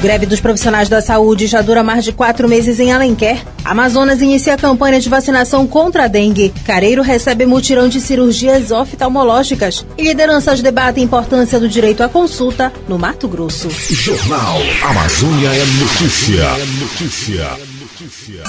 Greve dos profissionais da saúde já dura mais de quatro meses em Alenquer. Amazonas inicia a campanha de vacinação contra a dengue. Careiro recebe mutirão de cirurgias oftalmológicas. E lideranças debatem a importância do direito à consulta no Mato Grosso. Jornal Amazônia é Notícia. Notícia. Notícia.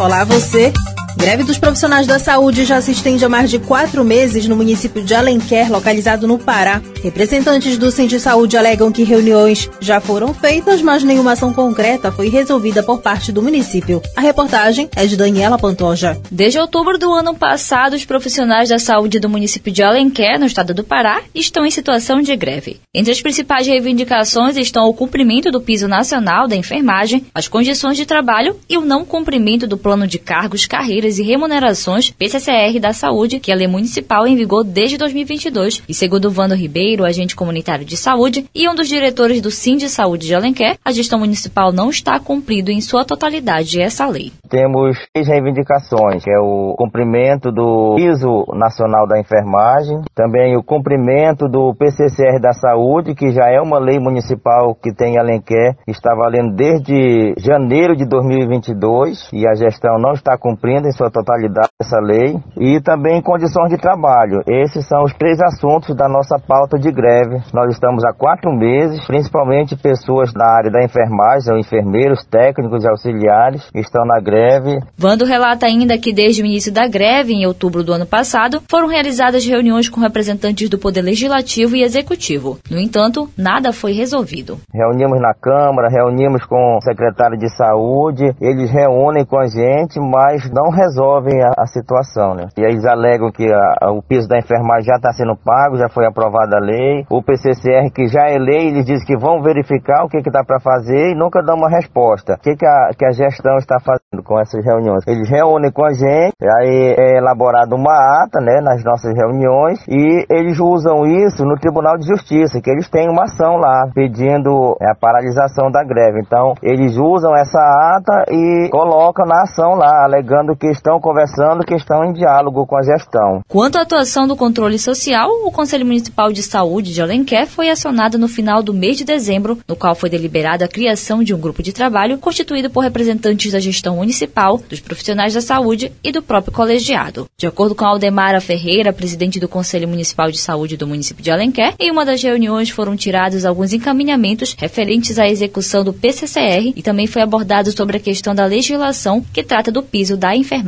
Olá, você. Greve dos profissionais da saúde já se estende há mais de quatro meses no município de Alenquer, localizado no Pará. Representantes do Centro de Saúde alegam que reuniões já foram feitas, mas nenhuma ação concreta foi resolvida por parte do município. A reportagem é de Daniela Pantoja. Desde outubro do ano passado, os profissionais da saúde do município de Alenquer, no estado do Pará, estão em situação de greve. Entre as principais reivindicações estão o cumprimento do piso nacional da enfermagem, as condições de trabalho e o não cumprimento do plano de cargos, carreiras e remunerações PCCR da Saúde, que é a lei municipal em vigor desde 2022. E segundo Vando Ribeiro, agente comunitário de saúde e um dos diretores do Sim de Saúde de Alenquer, a gestão municipal não está cumprindo em sua totalidade essa lei. Temos três reivindicações, que é o cumprimento do piso nacional da enfermagem, também o cumprimento do PCCR da saúde, que já é uma lei municipal que tem em Alenquer, está valendo desde janeiro de 2022 e a gestão não está cumprindo em sua totalidade essa lei e também condições de trabalho. Esses são os três assuntos da nossa pauta de greve. Nós estamos há quatro meses, principalmente pessoas da área da enfermagem, enfermeiros, técnicos e auxiliares estão na greve. Vando relata ainda que desde o início da greve, em outubro do ano passado, foram realizadas reuniões com representantes do Poder Legislativo e Executivo. No entanto, nada foi resolvido. Reunimos na Câmara, reunimos com o secretário de Saúde, eles reúnem com a gente, mas não resolvem a, a situação, né? E eles alegam que a, a, o piso da enfermagem já está sendo pago, já foi aprovada a lei. O PCCR, que já é lei, eles dizem que vão verificar o que, que dá para fazer e nunca dão uma resposta. O que, que, a, que a gestão está fazendo com essas reuniões? Eles reúnem com a gente, aí é elaborada uma ata, né, nas nossas reuniões e eles usam isso no Tribunal de Justiça, que eles têm uma ação lá pedindo é, a paralisação da greve. Então, eles usam essa ata e colocam na ação lá, alegando que estão conversando, que estão em diálogo com a gestão. Quanto à atuação do controle social, o Conselho Municipal de Saúde de Alenquer foi acionado no final do mês de dezembro, no qual foi deliberada a criação de um grupo de trabalho constituído por representantes da gestão municipal, dos profissionais da saúde e do próprio colegiado. De acordo com Aldemara Ferreira, presidente do Conselho Municipal de Saúde do município de Alenquer, em uma das reuniões foram tirados alguns encaminhamentos referentes à execução do PCCR e também foi abordado sobre a questão da legislação que trata do piso da enfermagem.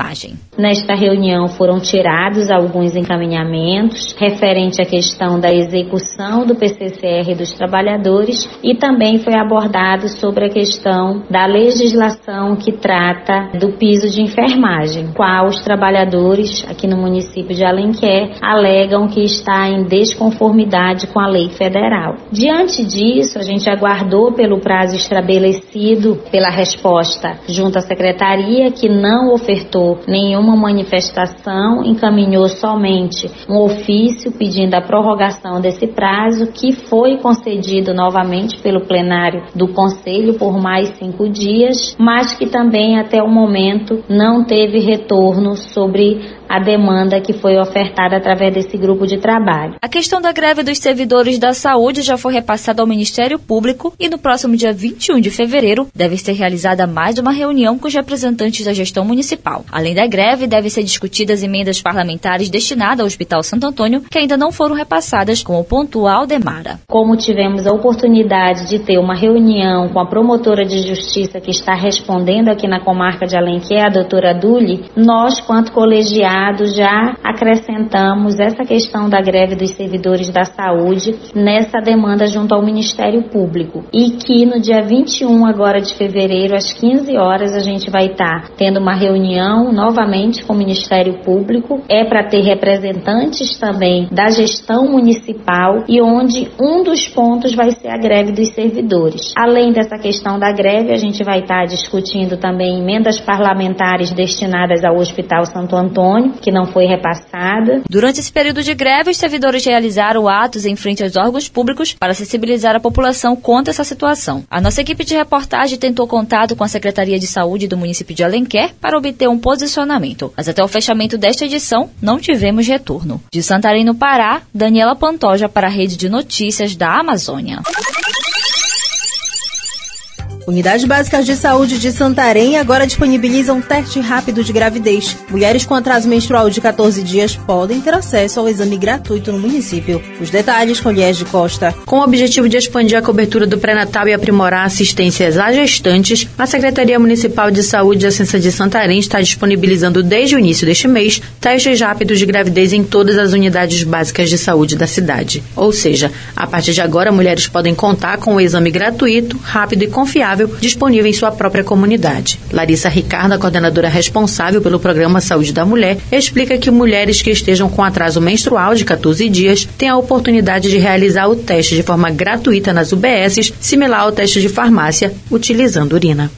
Nesta reunião foram tirados alguns encaminhamentos referente à questão da execução do PCCR dos trabalhadores e também foi abordado sobre a questão da legislação que trata do piso de enfermagem, qual os trabalhadores aqui no município de Alenquer alegam que está em desconformidade com a lei federal. Diante disso, a gente aguardou pelo prazo estabelecido pela resposta junto à secretaria que não ofertou nenhuma manifestação, encaminhou somente um ofício pedindo a prorrogação desse prazo, que foi concedido novamente pelo plenário do Conselho por mais cinco dias, mas que também até o momento não teve retorno sobre a demanda que foi ofertada através desse grupo de trabalho. A questão da greve dos servidores da saúde já foi repassada ao Ministério Público e no próximo dia 21 de fevereiro deve ser realizada mais uma reunião com os representantes da gestão municipal. Além da greve, devem ser discutidas emendas parlamentares destinadas ao Hospital Santo Antônio que ainda não foram repassadas, como pontual Demara. Como tivemos a oportunidade de ter uma reunião com a promotora de justiça que está respondendo aqui na comarca de Alenquer, a doutora Duli, nós, quanto colegiados, já acrescentamos essa questão da greve dos servidores da saúde nessa demanda junto ao Ministério Público e que no dia 21 agora de fevereiro às 15 horas a gente vai estar tendo uma reunião novamente com o Ministério Público é para ter representantes também da gestão municipal e onde um dos pontos vai ser a greve dos servidores. Além dessa questão da greve, a gente vai estar discutindo também emendas parlamentares destinadas ao Hospital Santo Antônio que não foi repassada. Durante esse período de greve, os servidores realizaram atos em frente aos órgãos públicos para sensibilizar a população contra essa situação. A nossa equipe de reportagem tentou contato com a Secretaria de Saúde do município de Alenquer para obter um posicionamento, mas até o fechamento desta edição não tivemos retorno. De Santarém, no Pará, Daniela Pantoja para a Rede de Notícias da Amazônia. Unidades Básicas de Saúde de Santarém agora disponibilizam teste rápido de gravidez. Mulheres com atraso menstrual de 14 dias podem ter acesso ao exame gratuito no município. Os detalhes com Lies de Costa. Com o objetivo de expandir a cobertura do pré-natal e aprimorar assistências a gestantes, a Secretaria Municipal de Saúde e Assistência de Santarém está disponibilizando desde o início deste mês testes rápidos de gravidez em todas as unidades básicas de saúde da cidade. Ou seja, a partir de agora, mulheres podem contar com o exame gratuito, rápido e confiável disponível em sua própria comunidade. Larissa Ricardo, a coordenadora responsável pelo programa Saúde da Mulher, explica que mulheres que estejam com atraso menstrual de 14 dias têm a oportunidade de realizar o teste de forma gratuita nas UBSs, similar ao teste de farmácia, utilizando urina.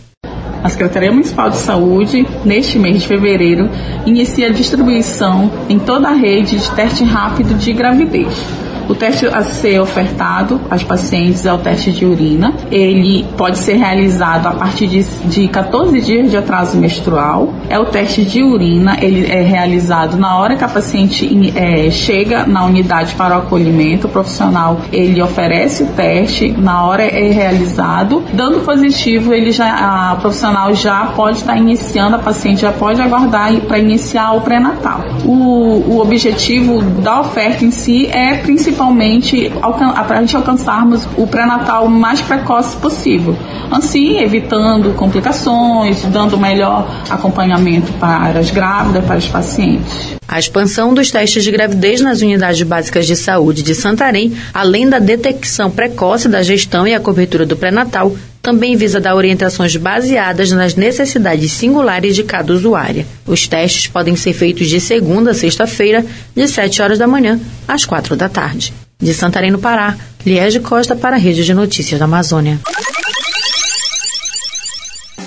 A Secretaria Municipal de Saúde, neste mês de fevereiro, inicia a distribuição em toda a rede de teste rápido de gravidez. O teste a ser ofertado às pacientes é o teste de urina. Ele pode ser realizado a partir de, de 14 dias de atraso menstrual. É o teste de urina, ele é realizado na hora que a paciente é, chega na unidade para o acolhimento. O profissional ele oferece o teste, na hora é realizado. Dando positivo, ele já, a profissional já pode estar iniciando, a paciente já pode aguardar para iniciar o pré-natal. O, o objetivo da oferta em si é principalmente principalmente para a gente alcançarmos o pré-natal mais precoce possível. Assim, evitando complicações, dando melhor acompanhamento para as grávidas, para os pacientes. A expansão dos testes de gravidez nas unidades básicas de saúde de Santarém, além da detecção precoce da gestão e a cobertura do pré-natal, também visa dar orientações baseadas nas necessidades singulares de cada usuária. Os testes podem ser feitos de segunda a sexta-feira, de 7 horas da manhã às 4 da tarde. De Santarém, no Pará, Liege Costa para a Rede de Notícias da Amazônia.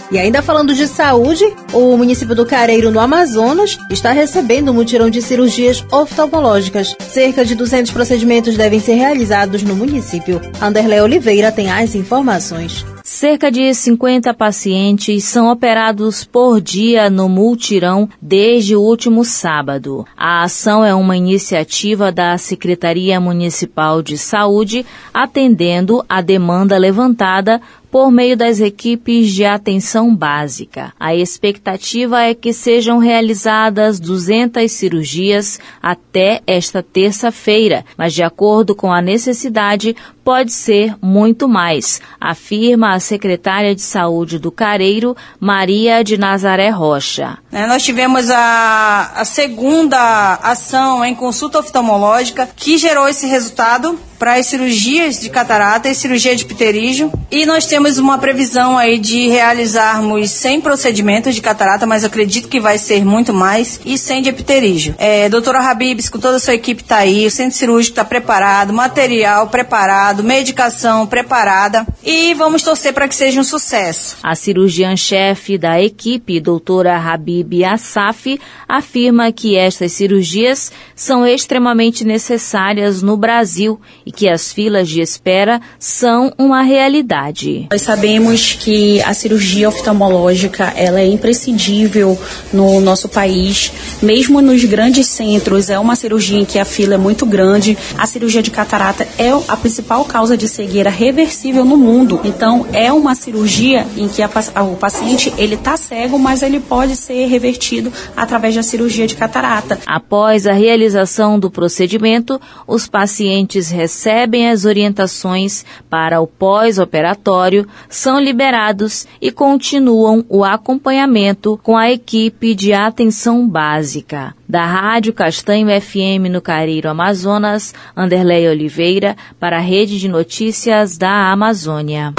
E ainda falando de saúde, o município do Careiro, no Amazonas, está recebendo um mutirão de cirurgias oftalmológicas. Cerca de 200 procedimentos devem ser realizados no município. Anderlé Oliveira tem as informações. Cerca de 50 pacientes são operados por dia no multirão desde o último sábado. A ação é uma iniciativa da Secretaria Municipal de Saúde, atendendo a demanda levantada por meio das equipes de atenção básica. A expectativa é que sejam realizadas 200 cirurgias até esta terça-feira, mas de acordo com a necessidade, pode ser muito mais, afirma a secretária de Saúde do Careiro, Maria de Nazaré Rocha. É, nós tivemos a, a segunda ação em consulta oftalmológica que gerou esse resultado para as cirurgias de catarata e cirurgia de pterígio. E nós temos uma previsão aí de realizarmos 100 procedimentos de catarata, mas acredito que vai ser muito mais, e 100 de pterígio. É, doutora Habibs, com toda a sua equipe está aí, o centro cirúrgico está preparado, material preparado, medicação preparada e vamos torcer para que seja um sucesso. A cirurgiã-chefe da equipe, doutora Habib Assaf, afirma que estas cirurgias são extremamente necessárias no Brasil e que as filas de espera são uma realidade. Nós sabemos que a cirurgia oftalmológica ela é imprescindível no nosso país, mesmo nos grandes centros é uma cirurgia em que a fila é muito grande. A cirurgia de catarata é a principal causa de cegueira reversível no mundo. Então é uma cirurgia em que a, o paciente ele está cego, mas ele pode ser revertido através da cirurgia de catarata. Após a realização do procedimento, os pacientes recebem as orientações para o pós-operatório, são liberados e continuam o acompanhamento com a equipe de atenção básica. Da Rádio Castanho FM no Careiro Amazonas, Anderlei Oliveira, para a Rede de Notícias da Amazônia.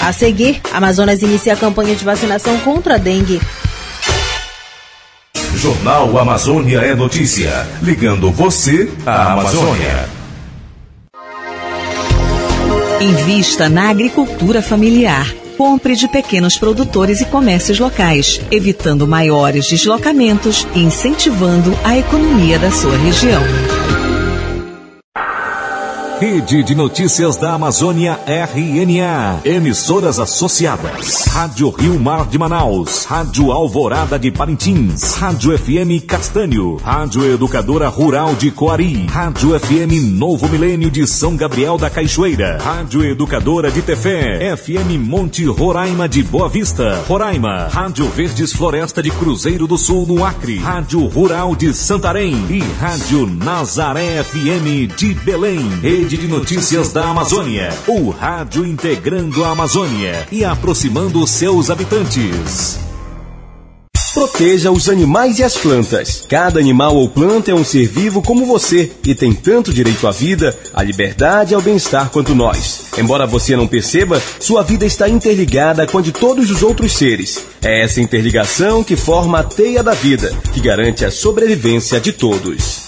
A seguir, Amazonas inicia a campanha de vacinação contra a dengue. Jornal Amazônia é notícia, ligando você à Amazônia. Invista na agricultura familiar Compre de pequenos produtores e comércios locais, evitando maiores deslocamentos e incentivando a economia da sua região. Rede de Notícias da Amazônia RNA. Emissoras associadas. Rádio Rio Mar de Manaus. Rádio Alvorada de Parintins. Rádio FM Castanho. Rádio Educadora Rural de Coari. Rádio FM Novo Milênio de São Gabriel da Cachoeira. Rádio Educadora de Tefé. FM Monte Roraima de Boa Vista. Roraima. Rádio Verdes Floresta de Cruzeiro do Sul no Acre. Rádio Rural de Santarém. E Rádio Nazaré FM de Belém. Rede Rede de Notícias da Amazônia. O rádio integrando a Amazônia e aproximando seus habitantes. Proteja os animais e as plantas. Cada animal ou planta é um ser vivo como você e tem tanto direito à vida, à liberdade e ao bem-estar quanto nós. Embora você não perceba, sua vida está interligada com a de todos os outros seres. É essa interligação que forma a teia da vida, que garante a sobrevivência de todos.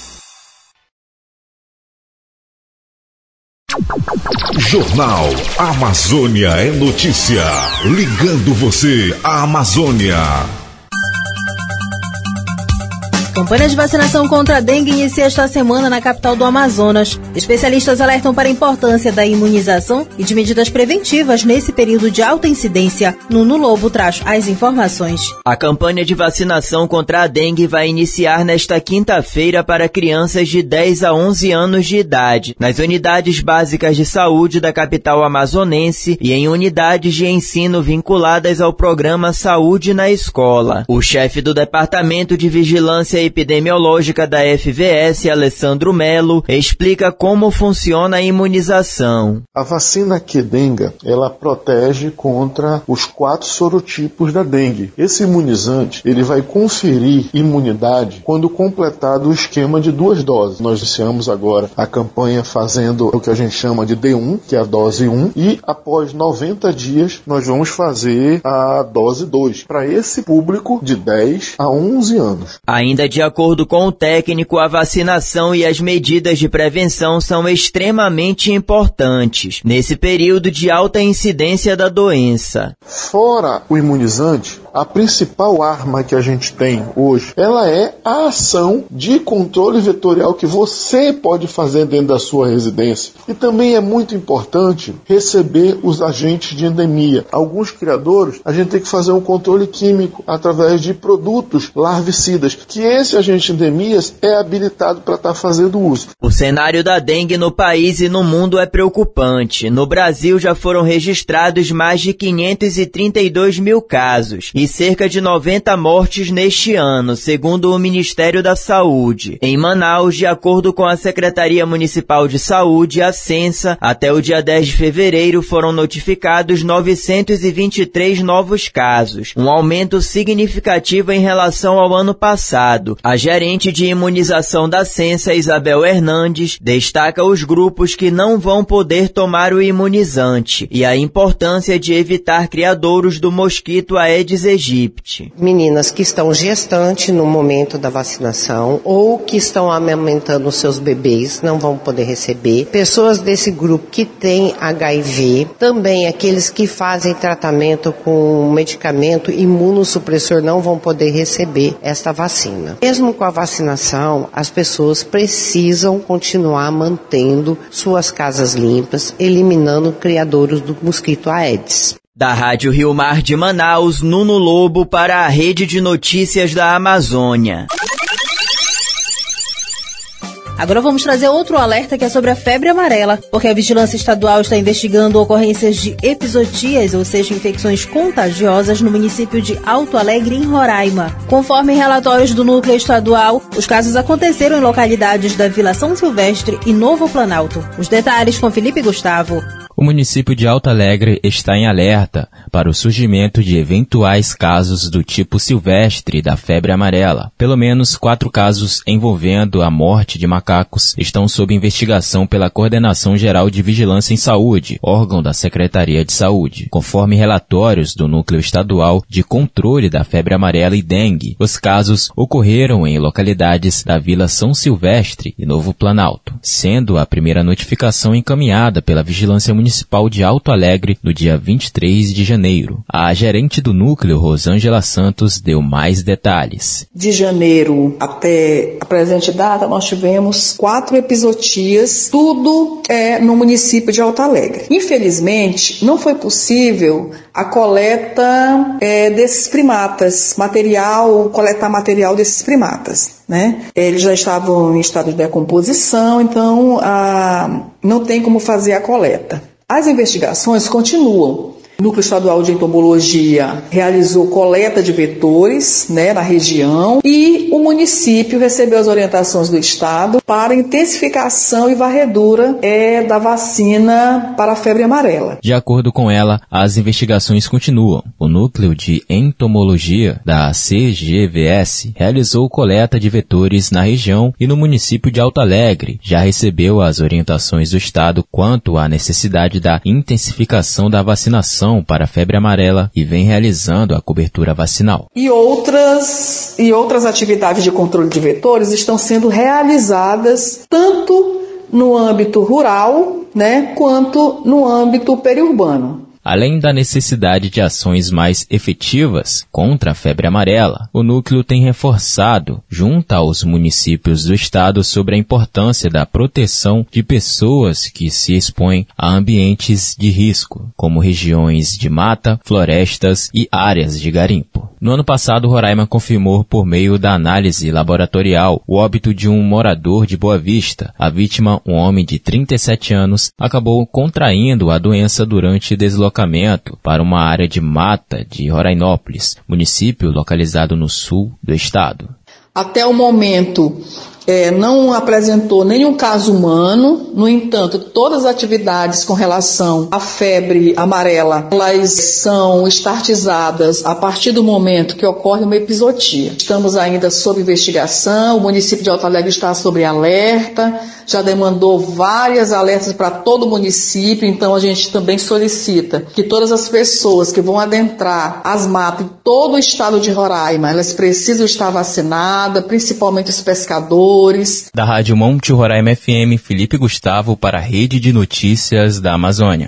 Jornal Amazônia é notícia. Ligando você à Amazônia. Campanha de vacinação contra a dengue inicia esta semana na capital do Amazonas. Especialistas alertam para a importância da imunização e de medidas preventivas nesse período de alta incidência. Nuno Lobo traz as informações. A campanha de vacinação contra a dengue vai iniciar nesta quinta-feira para crianças de 10 a 11 anos de idade, nas unidades básicas de saúde da capital amazonense e em unidades de ensino vinculadas ao programa Saúde na Escola. O chefe do Departamento de Vigilância epidemiológica da FVS, Alessandro Melo, explica como funciona a imunização. A vacina Quedenga, ela protege contra os quatro sorotipos da dengue. Esse imunizante, ele vai conferir imunidade quando completado o esquema de duas doses. Nós iniciamos agora a campanha fazendo o que a gente chama de D1, que é a dose 1, e após 90 dias nós vamos fazer a dose 2 para esse público de 10 a 11 anos. Ainda de acordo com o técnico, a vacinação e as medidas de prevenção são extremamente importantes nesse período de alta incidência da doença. Fora o imunizante, a principal arma que a gente tem hoje, ela é a ação de controle vetorial que você pode fazer dentro da sua residência. E também é muito importante receber os agentes de endemia. Alguns criadores, a gente tem que fazer um controle químico através de produtos larvicidas, que esse agente de endemias é habilitado para estar tá fazendo uso. O cenário da dengue no país e no mundo é preocupante. No Brasil já foram registrados mais de 532 mil casos e cerca de 90 mortes neste ano, segundo o Ministério da Saúde. Em Manaus, de acordo com a Secretaria Municipal de Saúde, a Censa, até o dia 10 de fevereiro foram notificados 923 novos casos, um aumento significativo em relação ao ano passado. A gerente de imunização da Censa, Isabel Hernandes, destaca os grupos que não vão poder tomar o imunizante e a importância de evitar criadouros do mosquito Aedes aegypti. Meninas que estão gestantes no momento da vacinação ou que estão amamentando seus bebês não vão poder receber. Pessoas desse grupo que têm HIV, também aqueles que fazem tratamento com medicamento imunossupressor não vão poder receber esta vacina. Mesmo com a vacinação, as pessoas precisam continuar mantendo suas casas limpas, eliminando criadouros do mosquito Aedes. Da Rádio Rio Mar de Manaus, Nuno Lobo para a Rede de Notícias da Amazônia. Agora vamos trazer outro alerta que é sobre a febre amarela, porque a Vigilância Estadual está investigando ocorrências de episotias, ou seja, infecções contagiosas no município de Alto Alegre, em Roraima. Conforme relatórios do Núcleo Estadual, os casos aconteceram em localidades da Vila São Silvestre e Novo Planalto. Os detalhes com Felipe Gustavo. O município de Alto Alegre está em alerta para o surgimento de eventuais casos do tipo silvestre da febre amarela. Pelo menos quatro casos envolvendo a morte de macacos estão sob investigação pela Coordenação Geral de Vigilância em Saúde, órgão da Secretaria de Saúde. Conforme relatórios do Núcleo Estadual de Controle da Febre Amarela e Dengue, os casos ocorreram em localidades da Vila São Silvestre e Novo Planalto, sendo a primeira notificação encaminhada pela Vigilância Municipal Municipal de Alto Alegre no dia 23 de janeiro. A gerente do núcleo, Rosângela Santos, deu mais detalhes. De janeiro até a presente data, nós tivemos quatro episodias, tudo é no município de Alto Alegre. Infelizmente, não foi possível a coleta é, desses primatas, material, coletar material desses primatas. Né? Eles já estavam em estado de decomposição, então a, não tem como fazer a coleta. As investigações continuam. O Núcleo Estadual de Entomologia realizou coleta de vetores né, na região e o município recebeu as orientações do Estado para intensificação e varredura é, da vacina para a febre amarela. De acordo com ela, as investigações continuam. O Núcleo de Entomologia da CGVS realizou coleta de vetores na região e no município de Alto Alegre. Já recebeu as orientações do Estado quanto à necessidade da intensificação da vacinação para a febre amarela e vem realizando a cobertura vacinal. E outras, e outras atividades de controle de vetores estão sendo realizadas tanto no âmbito rural, né, quanto no âmbito periurbano. Além da necessidade de ações mais efetivas contra a febre amarela, o núcleo tem reforçado, junto aos municípios do estado, sobre a importância da proteção de pessoas que se expõem a ambientes de risco, como regiões de mata, florestas e áreas de garimpo. No ano passado, Roraima confirmou por meio da análise laboratorial o óbito de um morador de Boa Vista. A vítima, um homem de 37 anos, acabou contraindo a doença durante deslocamento para uma área de mata de Rorainópolis, município localizado no sul do estado. Até o momento, é, não apresentou nenhum caso humano, no entanto, todas as atividades com relação à febre amarela, elas são estartizadas a partir do momento que ocorre uma episotia. Estamos ainda sob investigação, o município de Alto Alegre está sob alerta, já demandou várias alertas para todo o município, então a gente também solicita que todas as pessoas que vão adentrar as matas em todo o estado de Roraima, elas precisam estar vacinadas, principalmente os pescadores. Da Rádio Monte Roraima FM, Felipe Gustavo para a Rede de Notícias da Amazônia.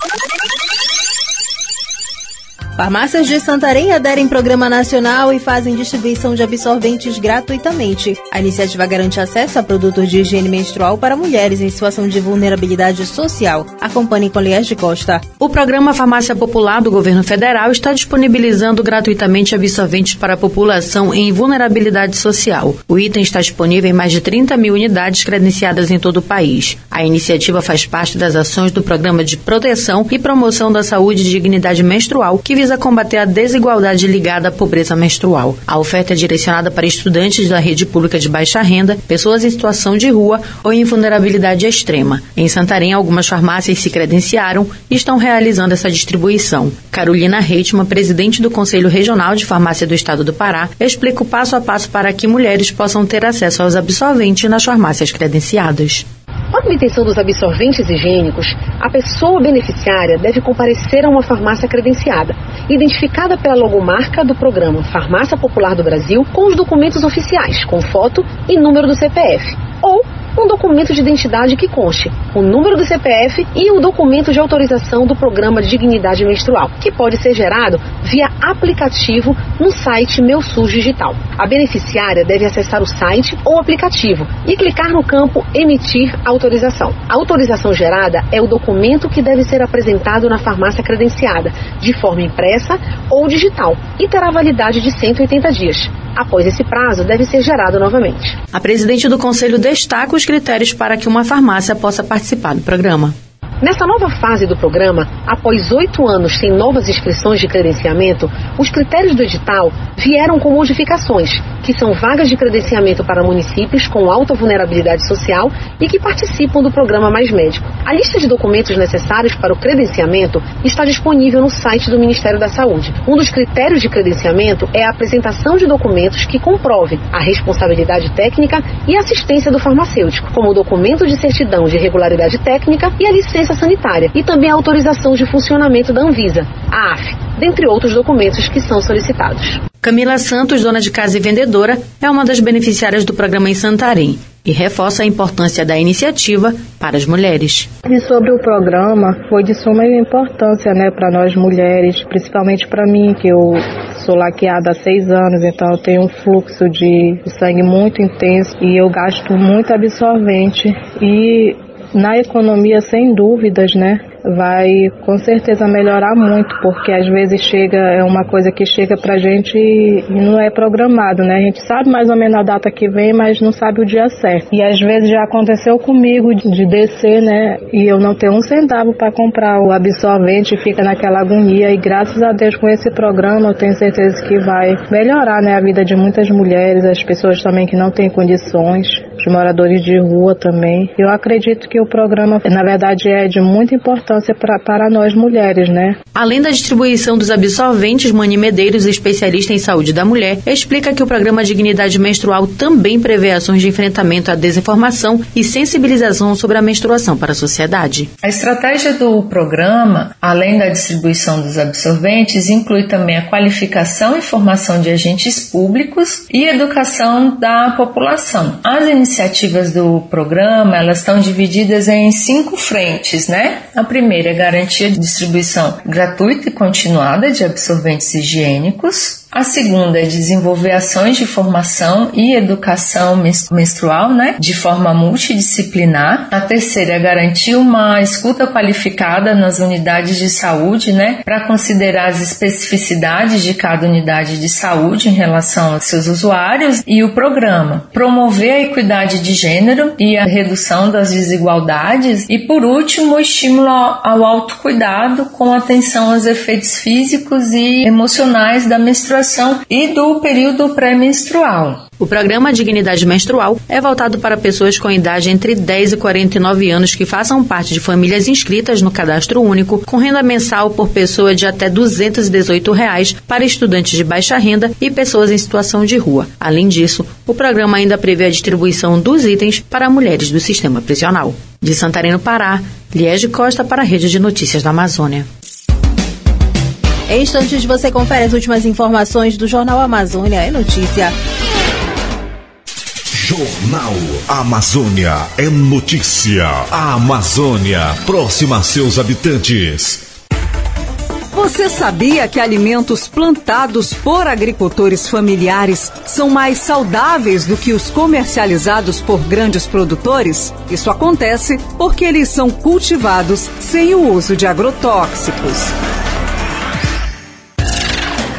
Farmácias de Santarém aderem programa nacional e fazem distribuição de absorventes gratuitamente. A iniciativa garante acesso a produtos de higiene menstrual para mulheres em situação de vulnerabilidade social. Acompanhe com Liés de Costa. O programa Farmácia Popular do Governo Federal está disponibilizando gratuitamente absorventes para a população em vulnerabilidade social. O item está disponível em mais de 30 mil unidades credenciadas em todo o país. A iniciativa faz parte das ações do Programa de Proteção e Promoção da Saúde e Dignidade Menstrual, que visa visa combater a desigualdade ligada à pobreza menstrual. A oferta é direcionada para estudantes da rede pública de baixa renda, pessoas em situação de rua ou em vulnerabilidade extrema. Em Santarém, algumas farmácias se credenciaram e estão realizando essa distribuição. Carolina Reitman, presidente do Conselho Regional de Farmácia do Estado do Pará, explica o passo a passo para que mulheres possam ter acesso aos absorventes nas farmácias credenciadas. Para a obtenção dos absorventes higiênicos, a pessoa beneficiária deve comparecer a uma farmácia credenciada, identificada pela logomarca do programa Farmácia Popular do Brasil, com os documentos oficiais, com foto e número do CPF, um documento de identidade que conste o número do CPF e o documento de autorização do programa de dignidade menstrual, que pode ser gerado via aplicativo no site Meu SUS Digital. A beneficiária deve acessar o site ou aplicativo e clicar no campo Emitir autorização. A autorização gerada é o documento que deve ser apresentado na farmácia credenciada, de forma impressa ou digital, e terá validade de 180 dias. Após esse prazo, deve ser gerado novamente. A presidente do conselho destaca os critérios para que uma farmácia possa participar do programa. Nessa nova fase do programa, após oito anos sem novas inscrições de credenciamento, os critérios do edital vieram com modificações, que são vagas de credenciamento para municípios com alta vulnerabilidade social e que participam do programa Mais Médico. A lista de documentos necessários para o credenciamento está disponível no site do Ministério da Saúde. Um dos critérios de credenciamento é a apresentação de documentos que comprovem a responsabilidade técnica e assistência do farmacêutico, como o documento de certidão de regularidade técnica e a licença licença sanitária e também a autorização de funcionamento da Anvisa, a AF, dentre outros documentos que são solicitados. Camila Santos, dona de casa e vendedora, é uma das beneficiárias do programa em Santarém. e reforça a importância da iniciativa para as mulheres. E sobre o programa, foi de suma importância né, para nós mulheres, principalmente para mim, que eu sou laqueada há seis anos, então eu tenho um fluxo de sangue muito intenso e eu gasto muito absorvente. E na economia, sem dúvidas, né? Vai com certeza melhorar muito, porque às vezes chega, é uma coisa que chega pra gente e não é programado, né? A gente sabe mais ou menos a data que vem, mas não sabe o dia certo. E às vezes já aconteceu comigo de, de descer, né? E eu não ter um centavo para comprar o absorvente, fica naquela agonia. E graças a Deus com esse programa eu tenho certeza que vai melhorar, né? A vida de muitas mulheres, as pessoas também que não têm condições, os moradores de rua também. Eu acredito que o programa, na verdade, é de muita importância importância pra, para nós mulheres, né? Além da distribuição dos absorventes, Mani Medeiros, especialista em saúde da mulher, explica que o programa Dignidade Menstrual também prevê ações de enfrentamento à desinformação e sensibilização sobre a menstruação para a sociedade. A estratégia do programa, além da distribuição dos absorventes, inclui também a qualificação e formação de agentes públicos e educação da população. As iniciativas do programa, elas estão divididas em cinco frentes, né? A primeira primeira é garantir a distribuição gratuita e continuada de absorventes higiênicos. A segunda é desenvolver ações de formação e educação menstrual, né, de forma multidisciplinar. A terceira é garantir uma escuta qualificada nas unidades de saúde, né, para considerar as especificidades de cada unidade de saúde em relação aos seus usuários e o programa. Promover a equidade de gênero e a redução das desigualdades e por último, estímulo ao autocuidado com atenção aos efeitos físicos e emocionais da menstruação menstruação e do período pré-menstrual. O programa Dignidade Menstrual é voltado para pessoas com idade entre 10 e 49 anos que façam parte de famílias inscritas no cadastro único, com renda mensal por pessoa de até 218 reais para estudantes de baixa renda e pessoas em situação de rua. Além disso, o programa ainda prevê a distribuição dos itens para mulheres do sistema prisional. De Santarém, Pará, Liege Costa para a Rede de Notícias da Amazônia. Em instantes você confere as últimas informações do Jornal Amazônia é Notícia. Jornal Amazônia é notícia. A Amazônia, próxima a seus habitantes. Você sabia que alimentos plantados por agricultores familiares são mais saudáveis do que os comercializados por grandes produtores? Isso acontece porque eles são cultivados sem o uso de agrotóxicos.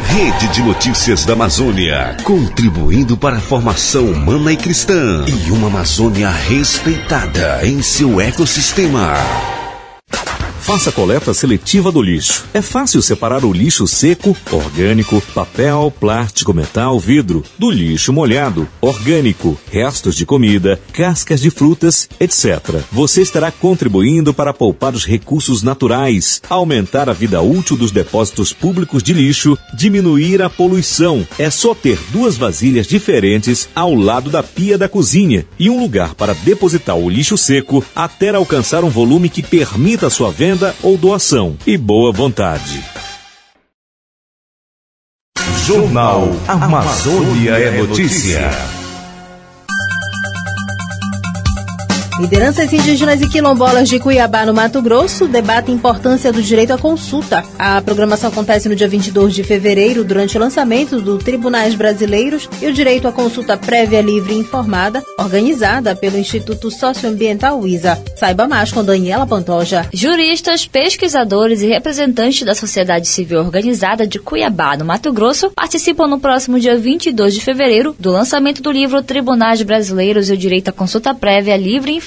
Rede de Notícias da Amazônia, contribuindo para a formação humana e cristã e uma Amazônia respeitada em seu ecossistema. Faça coleta seletiva do lixo. É fácil separar o lixo seco, orgânico, papel, plástico, metal, vidro, do lixo molhado, orgânico, restos de comida, cascas de frutas, etc. Você estará contribuindo para poupar os recursos naturais, aumentar a vida útil dos depósitos públicos de lixo, diminuir a poluição. É só ter duas vasilhas diferentes ao lado da pia da cozinha e um lugar para depositar o lixo seco até alcançar um volume que permita sua venda venda ou doação e boa vontade. Jornal Amazônia é notícia. Lideranças indígenas e quilombolas de Cuiabá, no Mato Grosso, debatem a importância do direito à consulta. A programação acontece no dia 22 de fevereiro, durante o lançamento do Tribunais Brasileiros e o Direito à Consulta Prévia, Livre e Informada, organizada pelo Instituto Socioambiental ISA. Saiba mais com Daniela Pantoja. Juristas, pesquisadores e representantes da sociedade civil organizada de Cuiabá, no Mato Grosso, participam no próximo dia 22 de fevereiro do lançamento do livro Tribunais Brasileiros e o Direito à Consulta Prévia, Livre e Informada,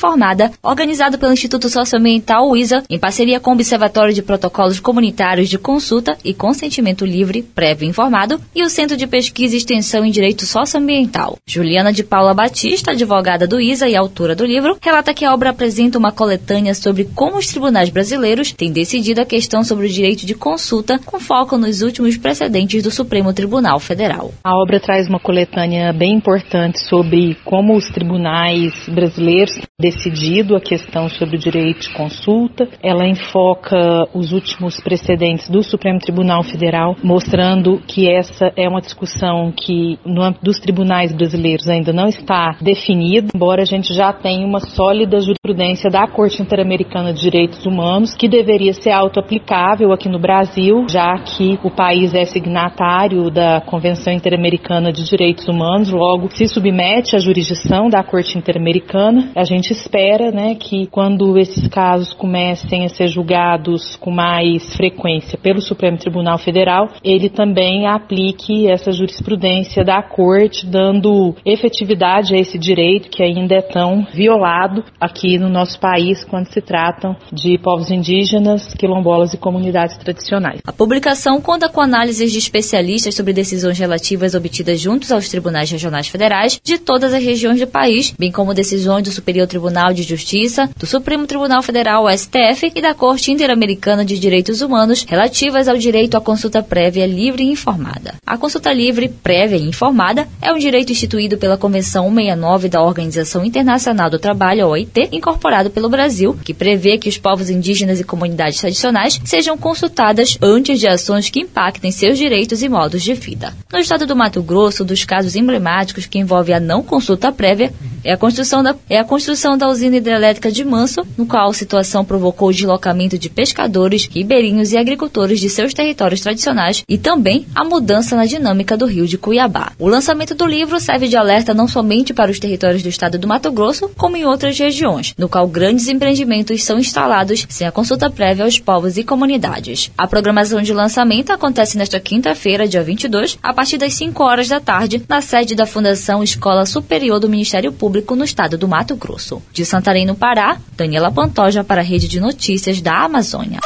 organizado pelo Instituto Socioambiental ISA, em parceria com o Observatório de Protocolos Comunitários de Consulta e Consentimento Livre, Prévio Informado, e o Centro de Pesquisa e Extensão em Direito Socioambiental. Juliana de Paula Batista, advogada do ISA e autora do livro, relata que a obra apresenta uma coletânea sobre como os tribunais brasileiros têm decidido a questão sobre o direito de consulta, com foco nos últimos precedentes do Supremo Tribunal Federal. A obra traz uma coletânea bem importante sobre como os tribunais brasileiros decidido a questão sobre o direito de consulta. Ela enfoca os últimos precedentes do Supremo Tribunal Federal, mostrando que essa é uma discussão que no âmbito dos tribunais brasileiros ainda não está definida, embora a gente já tenha uma sólida jurisprudência da Corte Interamericana de Direitos Humanos, que deveria ser auto-aplicável aqui no Brasil, já que o país é signatário da Convenção Interamericana de Direitos Humanos, logo se submete à jurisdição da Corte Interamericana. A gente espera, né, que quando esses casos comecem a ser julgados com mais frequência pelo Supremo Tribunal Federal, ele também aplique essa jurisprudência da Corte, dando efetividade a esse direito que ainda é tão violado aqui no nosso país quando se tratam de povos indígenas, quilombolas e comunidades tradicionais. A publicação conta com análises de especialistas sobre decisões relativas obtidas juntos aos tribunais regionais federais de todas as regiões do país, bem como decisões do Superior Tribunal de Justiça, do Supremo Tribunal Federal, STF, e da Corte Interamericana de Direitos Humanos relativas ao direito à consulta prévia livre e informada. A consulta livre, prévia e informada é um direito instituído pela Convenção 169 da Organização Internacional do Trabalho, OIT, incorporado pelo Brasil, que prevê que os povos indígenas e comunidades tradicionais sejam consultadas antes de ações que impactem seus direitos e modos de vida. No estado do Mato Grosso, dos casos emblemáticos que envolvem a não consulta prévia é a construção da, é a construção da usina hidrelétrica de Manso, no qual a situação provocou o deslocamento de pescadores, ribeirinhos e agricultores de seus territórios tradicionais e também a mudança na dinâmica do rio de Cuiabá. O lançamento do livro serve de alerta não somente para os territórios do estado do Mato Grosso, como em outras regiões, no qual grandes empreendimentos são instalados sem a consulta prévia aos povos e comunidades. A programação de lançamento acontece nesta quinta-feira, dia 22, a partir das 5 horas da tarde, na sede da Fundação Escola Superior do Ministério Público no estado do Mato Grosso. De Santarém, no Pará, Daniela Pantoja para a Rede de Notícias da Amazônia.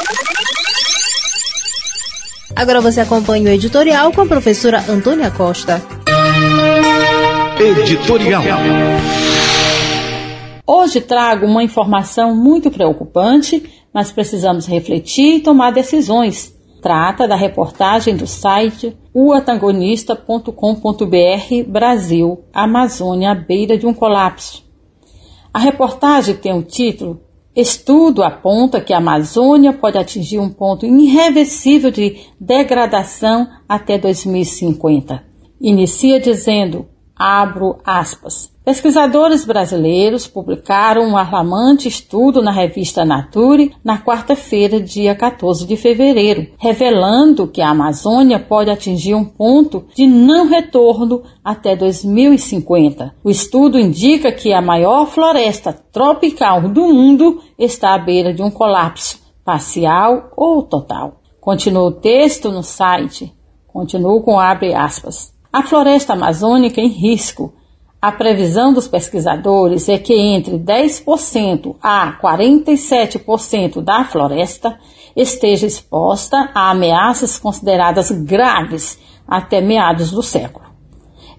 Agora você acompanha o editorial com a professora Antônia Costa. Editorial. Hoje trago uma informação muito preocupante, mas precisamos refletir e tomar decisões. Trata da reportagem do site uatangonista.com.br Brasil, Amazônia à beira de um colapso. A reportagem tem o título Estudo aponta que a Amazônia pode atingir um ponto irreversível de degradação até 2050. Inicia dizendo, abro aspas, Pesquisadores brasileiros publicaram um alarmante estudo na revista Nature na quarta-feira, dia 14 de fevereiro, revelando que a Amazônia pode atingir um ponto de não retorno até 2050. O estudo indica que a maior floresta tropical do mundo está à beira de um colapso parcial ou total. Continua o texto no site. Continuo com abre aspas. A floresta amazônica em risco a previsão dos pesquisadores é que entre 10% a 47% da floresta esteja exposta a ameaças consideradas graves até meados do século.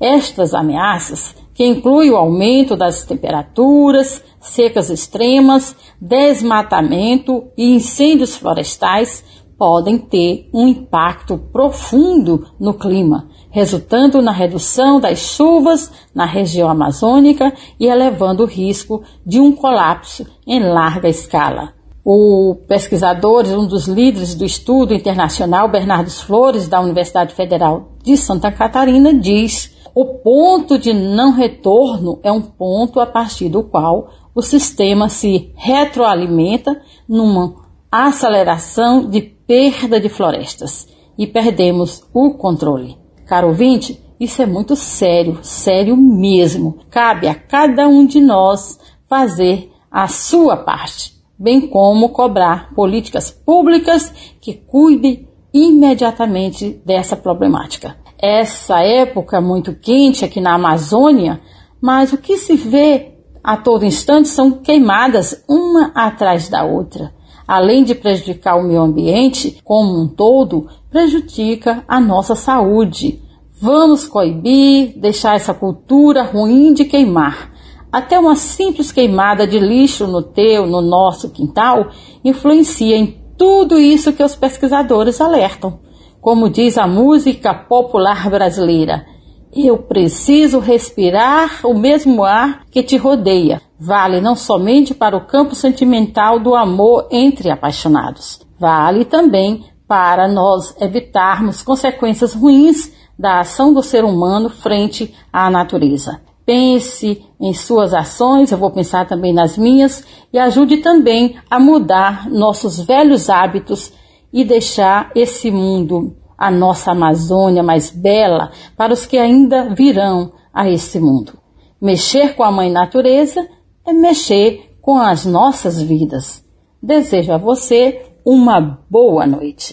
Estas ameaças, que incluem o aumento das temperaturas, secas extremas, desmatamento e incêndios florestais, podem ter um impacto profundo no clima, resultando na redução das chuvas na região amazônica e elevando o risco de um colapso em larga escala. O pesquisador, um dos líderes do estudo internacional, Bernardo Flores, da Universidade Federal de Santa Catarina, diz: o ponto de não retorno é um ponto a partir do qual o sistema se retroalimenta numa aceleração de perda de florestas e perdemos o controle. Caro ouvinte, isso é muito sério, sério mesmo. Cabe a cada um de nós fazer a sua parte, bem como cobrar políticas públicas que cuidem imediatamente dessa problemática. Essa época muito quente aqui na Amazônia, mas o que se vê a todo instante são queimadas uma atrás da outra além de prejudicar o meio ambiente como um todo, prejudica a nossa saúde. Vamos coibir, deixar essa cultura ruim de queimar. Até uma simples queimada de lixo no teu, no nosso quintal, influencia em tudo isso que os pesquisadores alertam. Como diz a música popular brasileira, eu preciso respirar o mesmo ar que te rodeia. Vale não somente para o campo sentimental do amor entre apaixonados, vale também para nós evitarmos consequências ruins da ação do ser humano frente à natureza. Pense em suas ações, eu vou pensar também nas minhas, e ajude também a mudar nossos velhos hábitos e deixar esse mundo, a nossa Amazônia mais bela, para os que ainda virão a esse mundo. Mexer com a Mãe Natureza é mexer com as nossas vidas. Desejo a você uma boa noite.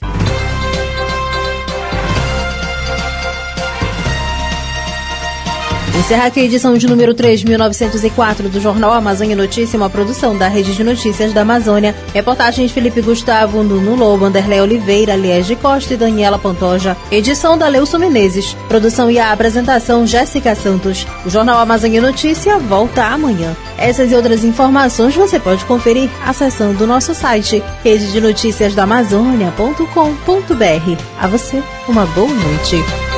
Encerra aqui a edição de número 3.904 do Jornal Amazônia Notícia, uma produção da Rede de Notícias da Amazônia. Reportagens Felipe Gustavo, Nuno Lobo, Anderlé Oliveira, Liege Costa e Daniela Pantoja. Edição da Leuso Menezes. Produção e a apresentação Jéssica Santos. O Jornal Amazônia Notícia volta amanhã. Essas e outras informações você pode conferir acessando o nosso site rede de notícias da Amazônia.com.br. A você, uma boa noite.